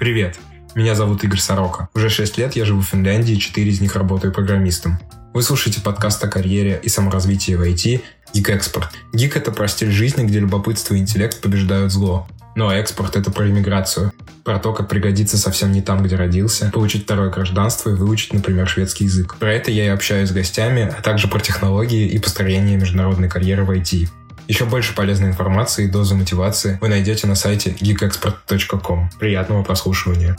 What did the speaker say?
Привет, меня зовут Игорь Сорока. Уже 6 лет я живу в Финляндии, 4 из них работаю программистом. Вы слушаете подкаст о карьере и саморазвитии в IT Geek Export. Geek — это про стиль жизни, где любопытство и интеллект побеждают зло. Ну а экспорт — это про иммиграцию. Про то, как пригодиться совсем не там, где родился, получить второе гражданство и выучить, например, шведский язык. Про это я и общаюсь с гостями, а также про технологии и построение международной карьеры в IT. Еще больше полезной информации и дозы мотивации вы найдете на сайте geekexpert.com. Приятного прослушивания!